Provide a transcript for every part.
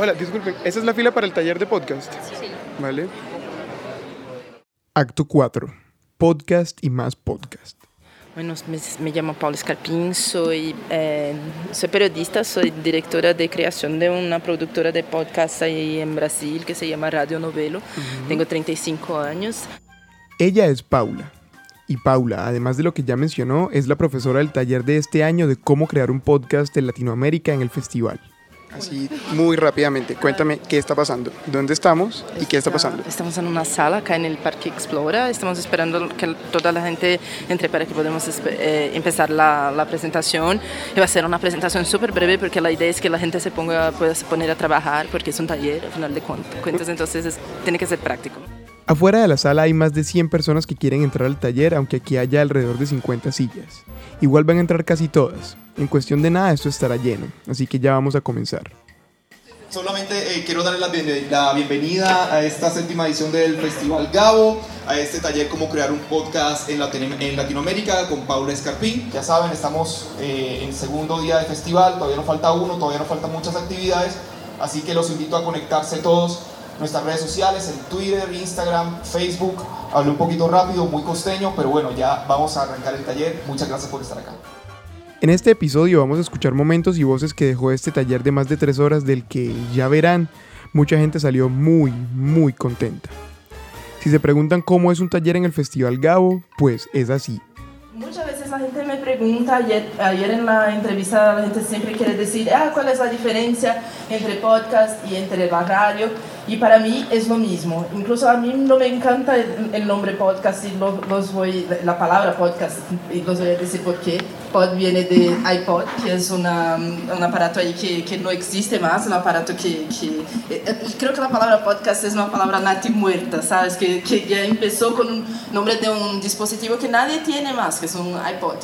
Hola, disculpen, ¿esa es la fila para el taller de podcast? Sí. Vale. Acto 4. Podcast y más podcast. Bueno, me, me llamo Paula Scarpín, soy, eh, soy periodista, soy directora de creación de una productora de podcast ahí en Brasil que se llama Radio Novelo. Tengo 35 años. Ella es Paula. Y Paula, además de lo que ya mencionó, es la profesora del taller de este año de cómo crear un podcast en Latinoamérica en el festival. Así, muy rápidamente, cuéntame qué está pasando, dónde estamos y qué está pasando. Estamos en una sala acá en el Parque Explora, estamos esperando que toda la gente entre para que podamos eh, empezar la, la, presentación. Y va a ser una presentación súper breve porque la idea es que la gente se ponga, pueda se poner a trabajar porque es un taller, al final de cuentas, entonces es, tiene que ser práctico. Afuera de la sala hay más de 100 personas que quieren entrar al taller, aunque aquí haya alrededor de 50 sillas. Igual van a entrar casi todas. En cuestión de nada esto estará lleno, así que ya vamos a comenzar. Solamente eh, quiero darle la, bienvenida a esta séptima edición del Festival Gabo, a este taller Cómo crear un podcast en, Latinoamérica con Paula Escarpín. Ya saben, estamos eh, en segundo día de festival, todavía nos falta uno, todavía nos faltan muchas actividades, así que los invito a conectarse todos nuestras redes sociales, en Twitter, Instagram, Facebook. Hablé un poquito rápido, muy costeño, pero bueno, ya vamos a arrancar el taller. Muchas gracias por estar acá. En este episodio vamos a escuchar momentos y voces que dejó este taller de más de tres horas del que, ya verán, mucha gente salió muy, muy contenta. Si se preguntan cómo es un taller en el Festival Gabo, pues es así. Muchas pregunta, ayer, ayer en la entrevista la gente siempre quiere decir, ah, ¿cuál es la diferencia entre podcast y entre la radio? Y para mí es lo mismo. Incluso a mí no me encanta el, nombre podcast y los voy, la palabra podcast, y los voy a decir por qué. Pod viene de iPod, que es una, un aparato ahí que, que, no existe más, un aparato que, que, eh, Creo que la palabra podcast es una palabra nati muerta, ¿sabes? Que, que ya empezó con un nombre de un dispositivo que nadie tiene más, que es un iPod.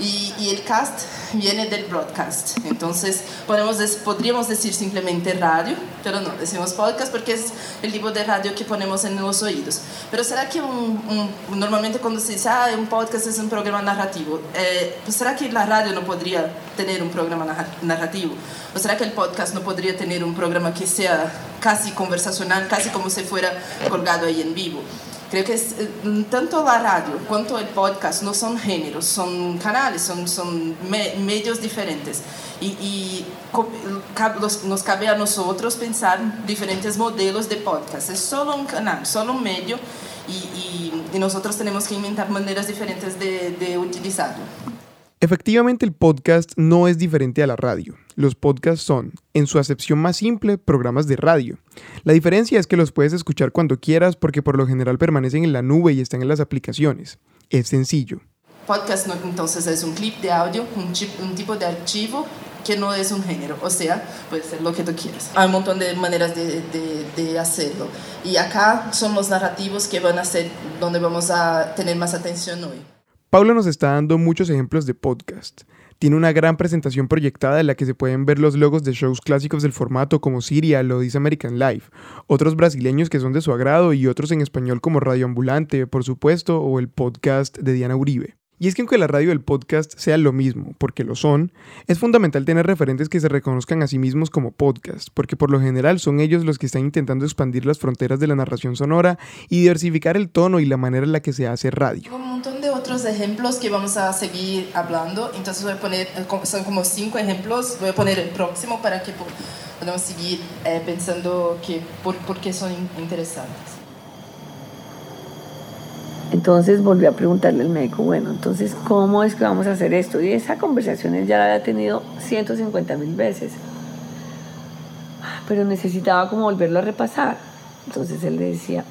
Y, y, el cast viene del broadcast. Entonces, podemos, podríamos decir simplemente radio, pero no, decimos podcast porque es el tipo de radio que ponemos en los oídos. Pero ¿será que un, un, normalmente cuando se dice, ah, un podcast es un programa narrativo, eh, pues ¿será que la radio no podría tener un programa narrativo? ¿O será que el podcast no podría tener un programa que sea casi conversacional, casi como si fuera colgado ahí en vivo? Creo que es, eh, tanto la radio cuanto el podcast no son géneros, son canales, son, son me, medios diferentes. Y, y nos cabe a nosotros pensar diferentes modelos de podcast. Es solo un canal, solo un medio y, y, y nosotros tenemos que inventar maneras diferentes de, de utilizarlo. Efectivamente, el podcast no es diferente a la radio. Los podcasts son, en su acepción más simple, programas de radio. La diferencia es que los puedes escuchar cuando quieras porque por lo general permanecen en la nube y están en las aplicaciones. Es sencillo. Podcast no, entonces es un clip de audio, un, tipo de archivo que no es un género, o sea, puede ser lo que tú quieras. Hay un montón de maneras de, de, hacerlo. Y acá son los narrativos que van a ser donde vamos a tener más atención hoy. Paula nos está dando muchos ejemplos de podcast. Tiene una gran presentación proyectada en la que se pueden ver los logos de shows clásicos del formato como Serial o This American Life, otros brasileños que son de su agrado y otros en español como Radio Ambulante, por supuesto, o el podcast de Diana Uribe. Y es que aunque la radio y el podcast sean lo mismo, porque lo son, es fundamental tener referentes que se reconozcan a sí mismos como podcast, porque por lo general son ellos los que están intentando expandir las fronteras de la narración sonora y diversificar el tono y la manera en la que se hace radio. Otros ejemplos que vamos a seguir hablando, entonces voy a poner, eh, son como cinco ejemplos, voy a poner el próximo para que podamos seguir eh, pensando que por, por qué son interesantes. Entonces volví a preguntarle al médico, bueno, entonces, ¿cómo es que vamos a hacer esto? Y esa conversación él ya la había tenido 150 mil veces, pero necesitaba como volverlo a repasar. Entonces él le decía,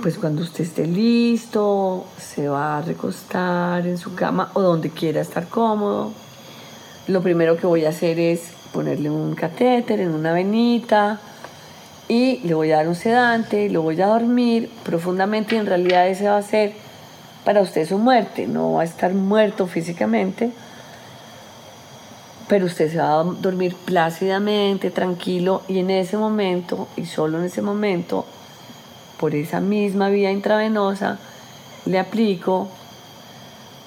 pues cuando usted esté listo, se va a recostar en su cama o donde quiera estar cómodo. Lo primero que voy a hacer es ponerle un catéter en una venita, y le voy a dar un sedante, lo voy a dormir profundamente y en realidad ese va a ser para usted su muerte, no va a estar muerto físicamente, pero usted se va a dormir plácidamente, tranquilo y en ese momento y solo en ese momento, por esa misma vía intravenosa, le aplico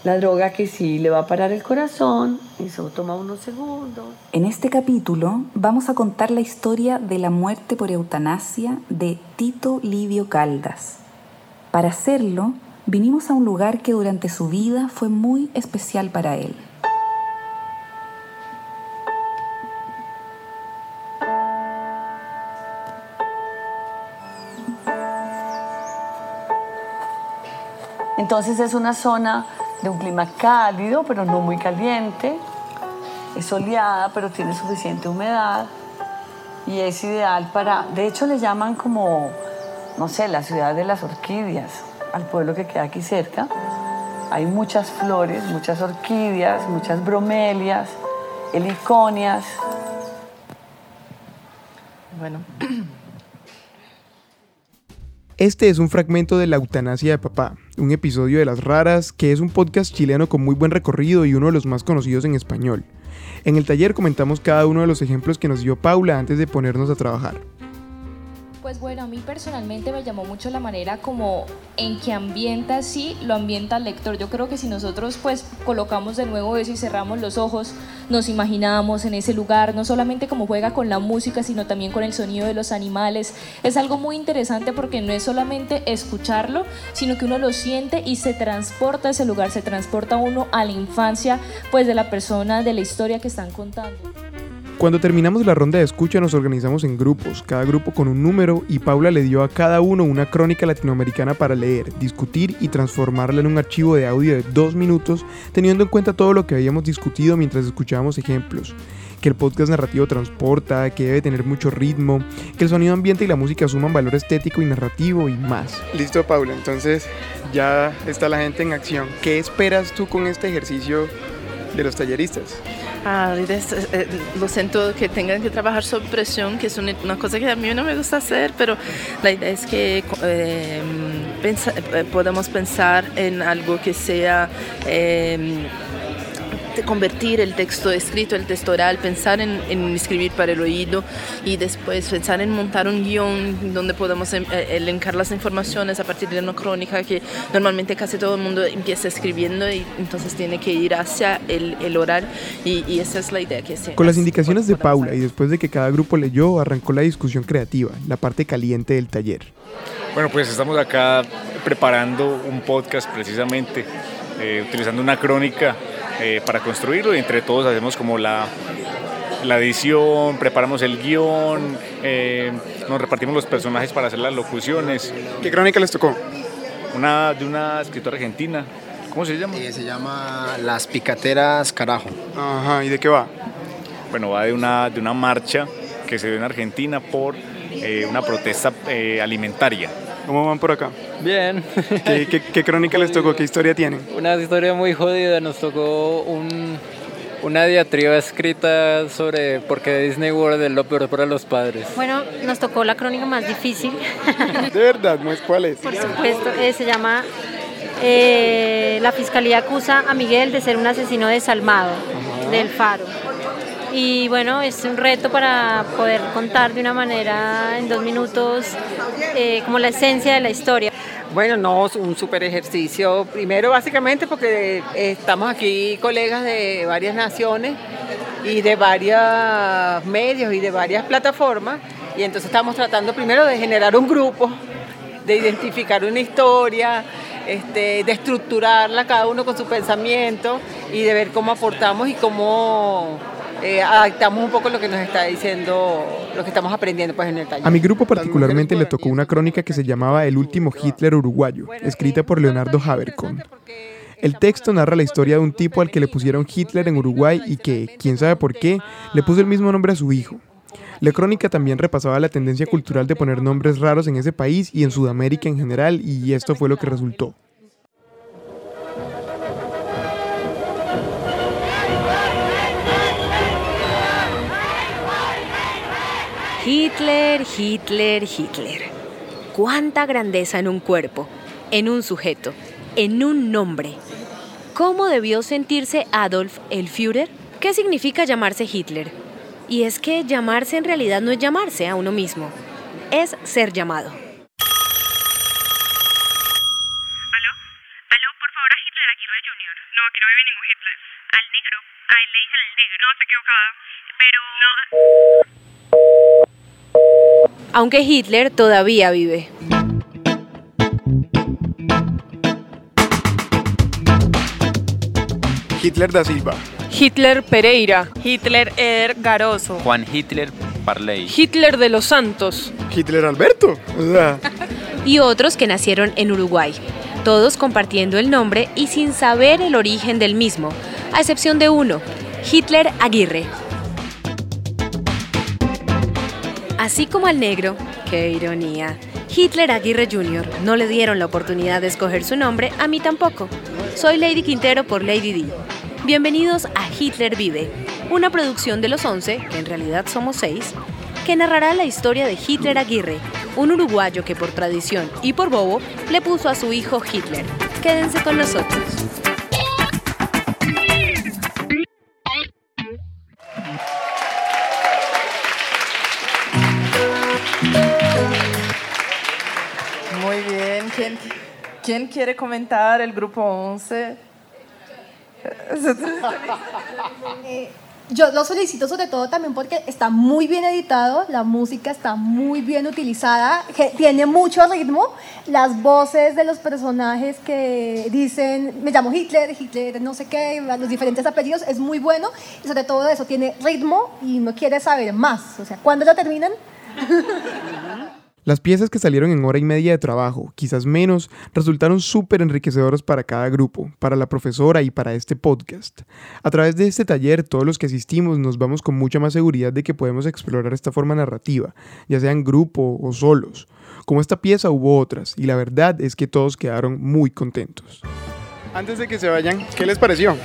la droga que sí le va a parar el corazón, eso toma unos segundos. En este capítulo vamos a contar la historia de la muerte por eutanasia de Tito Livio Caldas. Para hacerlo, vinimos a un lugar que durante su vida fue muy especial para él. Entonces es una zona de un clima cálido, pero no muy caliente. Es soleada, pero tiene suficiente humedad. Y es ideal para, de hecho le llaman como, no sé, la ciudad de las orquídeas, al pueblo que queda aquí cerca. Hay muchas flores, muchas orquídeas, muchas bromelias, heliconias. Bueno, Este es un fragmento de La eutanasia de papá, un episodio de Las Raras, que es un podcast chileno con muy buen recorrido y uno de los más conocidos en español. En el taller comentamos cada uno de los ejemplos que nos dio Paula antes de ponernos a trabajar. Pues bueno, a mí personalmente me llamó mucho la manera como en que ambienta así, lo ambienta el lector. Yo creo que si nosotros pues colocamos de nuevo eso y cerramos los ojos, nos imaginamos en ese lugar, no solamente como juega con la música, sino también con el sonido de los animales. Es algo muy interesante porque no es solamente escucharlo, sino que uno lo siente y se transporta a ese lugar, se transporta uno a la infancia pues de la persona, de la historia que están contando. Cuando terminamos la ronda de escucha nos organizamos en grupos, cada grupo con un número y Paula le dio a cada uno una crónica latinoamericana para leer, discutir y transformarla en un archivo de audio de dos minutos teniendo en cuenta todo lo que habíamos discutido mientras escuchábamos ejemplos. Que el podcast narrativo transporta, que debe tener mucho ritmo, que el sonido ambiente y la música suman valor estético y narrativo y más. Listo Paula, entonces ya está la gente en acción. ¿Qué esperas tú con este ejercicio de los talleristas? Ah, es- eh, lo siento que tengan que trabajar sob presión, que es una, cosa que a mí no me gusta hacer, pero la idea es que eh, pensa- eh, podamos pensar en algo que sea eh, convertir el texto escrito, el texto oral, pensar en, en escribir para el oído y después pensar en montar un guion donde podamos em- eh, elencar las informaciones a partir de una crónica que normalmente casi todo el mundo empieza escribiendo y entonces tiene que ir hacia el, el oral y, y esa es la idea que se Con las indicaciones de Paula y después de que cada grupo leyó, arrancó la discusión creativa, la parte caliente del taller. Bueno, pues estamos acá preparando un podcast precisamente, eh, utilizando una crónica eh, para construirlo y entre todos hacemos como la, la edición, preparamos el guion, eh, nos repartimos los personajes para hacer las locuciones. ¿Qué crónica les tocó? Una de una escritora argentina, ¿cómo se llama? Eh, se llama Las Picateras Carajo. Ajá, ¿y de qué va? Bueno, va de una, de una marcha que se dio en Argentina por eh, una protesta eh, alimentaria. ¿Cómo van por acá? Bien, ¿Qué, qué- qué crónica les tocó? ¿Qué historia tienen? una historia muy jodida. Nos tocó un, una diatriba escrita sobre por qué Disney World es lo peor para los padres. Bueno, nos tocó la crónica más difícil, De verdad, ¿no es cuál es? por supuesto. eh, se llama eh, La Fiscalía acusa a Miguel de ser un asesino desalmado del Faro. Y bueno, es un reto para poder contar de una manera en dos minutos eh, como la esencia de la historia. Bueno, no, es un super ejercicio. Primero, básicamente, porque estamos aquí colegas de varias naciones y de varios medios y de varias plataformas. Y entonces estamos tratando primero de generar un grupo, de identificar una historia, este, de estructurarla cada uno con su pensamiento y de ver cómo aportamos y cómo eh, adaptamos un poco lo que nos está diciendo, lo que estamos aprendiendo pues, en el taller. A mi grupo particularmente le tocó una crónica que se llamaba El último Hitler uruguayo, escrita por Leonardo Habercon. El texto narra la historia de un tipo al que le pusieron Hitler en Uruguay y que, quién sabe por qué, le puso el mismo nombre a su hijo. La crónica también repasaba la tendencia cultural de poner nombres raros en ese país y en Sudamérica en general, y esto fue lo que resultó. Hitler, Hitler, Hitler. Cuánta grandeza en un cuerpo, en un sujeto, en un nombre. ¿Cómo debió sentirse Adolf el Führer? ¿Qué significa llamarse Hitler? Y es que llamarse en realidad no es llamarse a uno mismo, es ser llamado. pero no. Aunque Hitler todavía vive. Hitler da Silva. Hitler Pereira. Hitler Eder Garoso. Juan Hitler Parley. Hitler de los Santos. Hitler Alberto. O sea, y otros que nacieron en Uruguay, todos compartiendo el nombre y sin saber el origen del mismo, a excepción de uno, Hitler Aguirre. Así como al negro, qué ironía, Hitler Aguirre Jr. no le dieron la oportunidad de escoger su nombre, a mí tampoco. Soy Lady Quintero por Lady D. Bienvenidos a Hitler Vive, una producción de los 11, que en realidad somos 6, que narrará la historia de Hitler Aguirre, un uruguayo que por tradición y por bobo le puso a su hijo Hitler. Quédense con nosotros. Quién quiere comentar el grupo 11? Eh, yo lo solicito sobre todo también porque está muy bien editado, la música está muy bien utilizada, que tiene mucho ritmo, las voces de los personajes que dicen, me llamo Hitler, Hitler no sé qué, los diferentes apellidos, es muy bueno y sobre todo eso tiene ritmo y no quiere saber más. O sea, ¿cuándo lo terminan? Las piezas que salieron en hora y media de trabajo, quizás menos, resultaron súper enriquecedoras para cada grupo, para la profesora y para este podcast. A través de este taller, todos los que asistimos nos vamos con mucha más seguridad de que podemos explorar esta forma narrativa, ya sea en grupo o solos. Como esta pieza hubo otras, y la verdad es que todos quedaron muy contentos. Antes de que se vayan, ¿qué les pareció?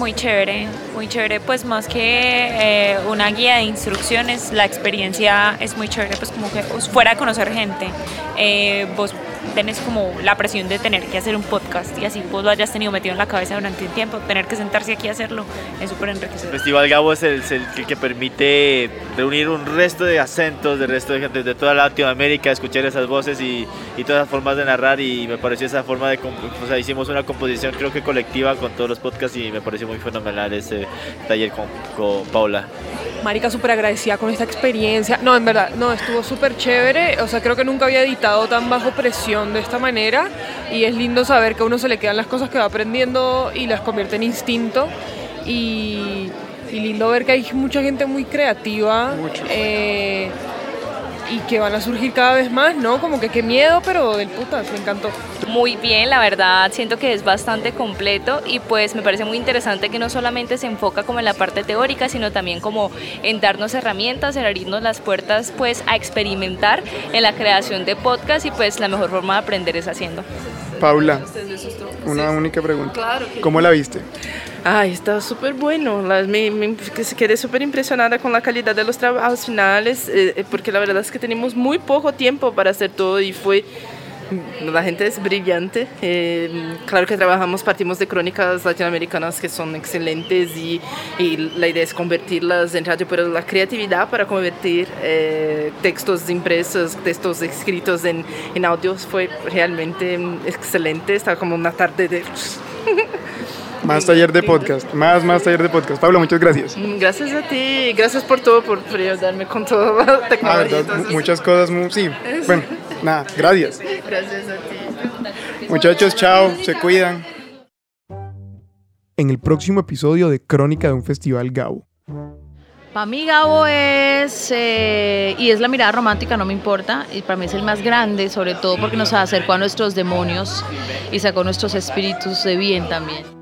Muy chévere, muy chévere, pues más que eh, una guía de instrucciones, la experiencia es muy chévere, pues como que fuera a conocer gente, eh, tenés como la presión de tener que hacer un podcast y así vos lo hayas tenido metido en la cabeza durante un tiempo, tener que sentarse aquí a hacerlo es súper enriquecedor. El Festival Gabo es el, que permite reunir un resto de acentos, de resto de gente de toda Latinoamérica, escuchar esas voces y, y todas las formas de narrar y me pareció esa forma de, o sea, hicimos una composición creo que colectiva con todos los podcasts y me pareció muy fenomenal ese taller con, con Paula. Marica, súper agradecida con esta experiencia. No, en verdad, no, estuvo súper chévere. O sea, creo que nunca había editado tan bajo presión de esta manera. Y es lindo saber que a uno se le quedan las cosas que va aprendiendo y las convierte en instinto. Y, y lindo ver que hay mucha gente muy creativa. Eh, y que van a surgir cada vez más, ¿no? Como que qué miedo, pero del putas, me encantó. Muy bien, la verdad, siento que es bastante completo y pues me parece muy interesante que no solamente se enfoca como en la parte teórica, sino también como en darnos herramientas, en abrirnos las puertas pues a experimentar en la creación de podcast y pues la mejor forma de aprender es haciendo. Paula, una única pregunta. ¿Cómo la viste? Ay, está súper bueno. La, me, me, quedé súper impresionada con la calidad de los trabajos finales, eh, porque la verdad es que tenemos muy poco tiempo para hacer todo y fue... La gente es brillante. Eh, claro que trabajamos, partimos de crónicas latinoamericanas que son excelentes y, y, la idea es convertirlas en radio, pero la creatividad para convertir eh, textos impresos, textos escritos en, en audios fue realmente excelente. Estaba como una tarde de... Más taller de podcast, más, más taller de podcast. Pablo, muchas gracias. Gracias a ti, gracias por todo, por, por ayudarme con toda la tecnología. Ah, verdad, muchas cosas, sí. Bueno, nada, gracias. Gracias a ti. Muchachos, chao, se cuidan. En el próximo episodio de Crónica de un Festival Gabo. Para mí Gabo es, eh, y es la mirada romántica, no me importa, y para mí es el más grande, sobre todo porque nos acercó a nuestros demonios y sacó nuestros espíritus de bien también.